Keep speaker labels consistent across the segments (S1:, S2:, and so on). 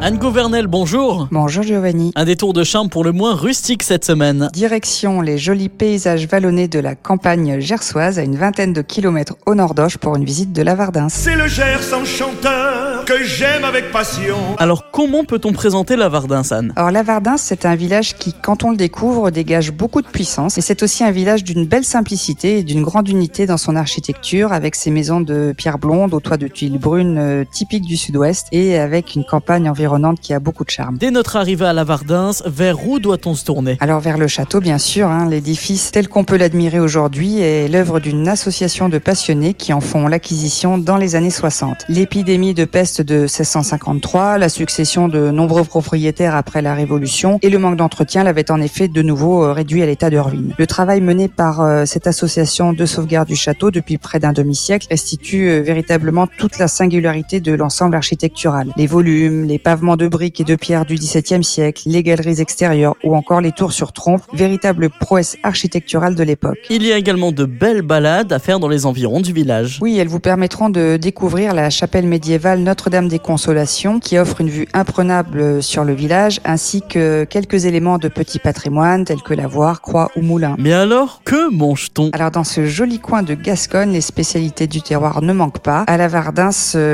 S1: Anne Gouvernel, bonjour.
S2: Bonjour Giovanni.
S1: Un détour de charme pour le moins rustique cette semaine.
S2: Direction les jolis paysages vallonnés de la campagne gersoise à une vingtaine de kilomètres au nord d'Auch pour une visite de Lavardins.
S3: C'est le Gers enchanteur que j'aime avec passion.
S1: Alors comment peut-on présenter Lavardins, Anne?
S2: Alors Lavardins, c'est un village qui, quand on le découvre, dégage beaucoup de puissance. Et c'est aussi un village d'une belle simplicité et d'une grande unité dans son architecture, avec ses maisons de pierre blonde au toit de tuiles brunes euh, typiques du sud-ouest et avec une campagne environnante qui a beaucoup de charme.
S1: Dès notre arrivée à Lavardins, vers où doit-on se tourner?
S2: Alors vers le château, bien sûr. Hein, L'édifice tel qu'on peut l'admirer aujourd'hui est l'œuvre d'une association de passionnés qui en font l'acquisition dans les années 60. L'épidémie de peste de 1653, la succession de nombreux propriétaires après la Révolution et le manque d'entretien l'avaient en effet de nouveau euh, réduit à l'état de ruine. Le travail mené par euh, cette association de sauvegarde du château depuis près d'un demi-siècle restitue euh, véritablement toute la singularité de l'ensemble architectural. Les volumes, les pavements de briques et de pierre du XVIIe siècle, les galeries extérieures ou encore les tours sur trompe, véritable prouesse architecturale de l'époque.
S1: Il y a également de belles balades à faire dans les environs du village.
S2: Oui, elles vous permettront de découvrir la chapelle médiévale Notre-Dame des Consolations qui offre une vue imprenable sur le village ainsi que quelques éléments de petit patrimoine tels que la voire, croix ou moulin.
S1: Mais alors, que mange-t-on?
S2: Alors dans ce joli coin de Gascogne, les spécialités du terroir ne manquent pas. À la Vardins,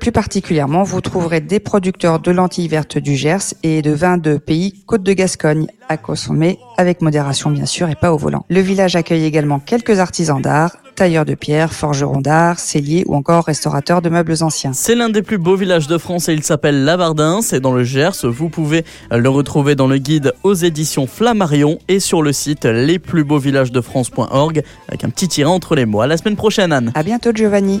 S2: plus particulièrement, vous trouverez des producteurs de lentilles verte du Gers et de vin de pays Côte de Gascogne à consommer avec modération bien sûr et pas au volant. Le village accueille également quelques artisans d'art, tailleurs de pierre, forgerons d'art, celliers ou encore restaurateurs de meubles anciens.
S1: C'est l'un des plus beaux villages de France et il s'appelle Lavardin, c'est dans le Gers. Vous pouvez le retrouver dans le guide aux éditions Flammarion et sur le site lesplusbeauxvillagesdefrance.org avec un petit tiré entre les mots. À la semaine prochaine Anne.
S2: À bientôt Giovanni.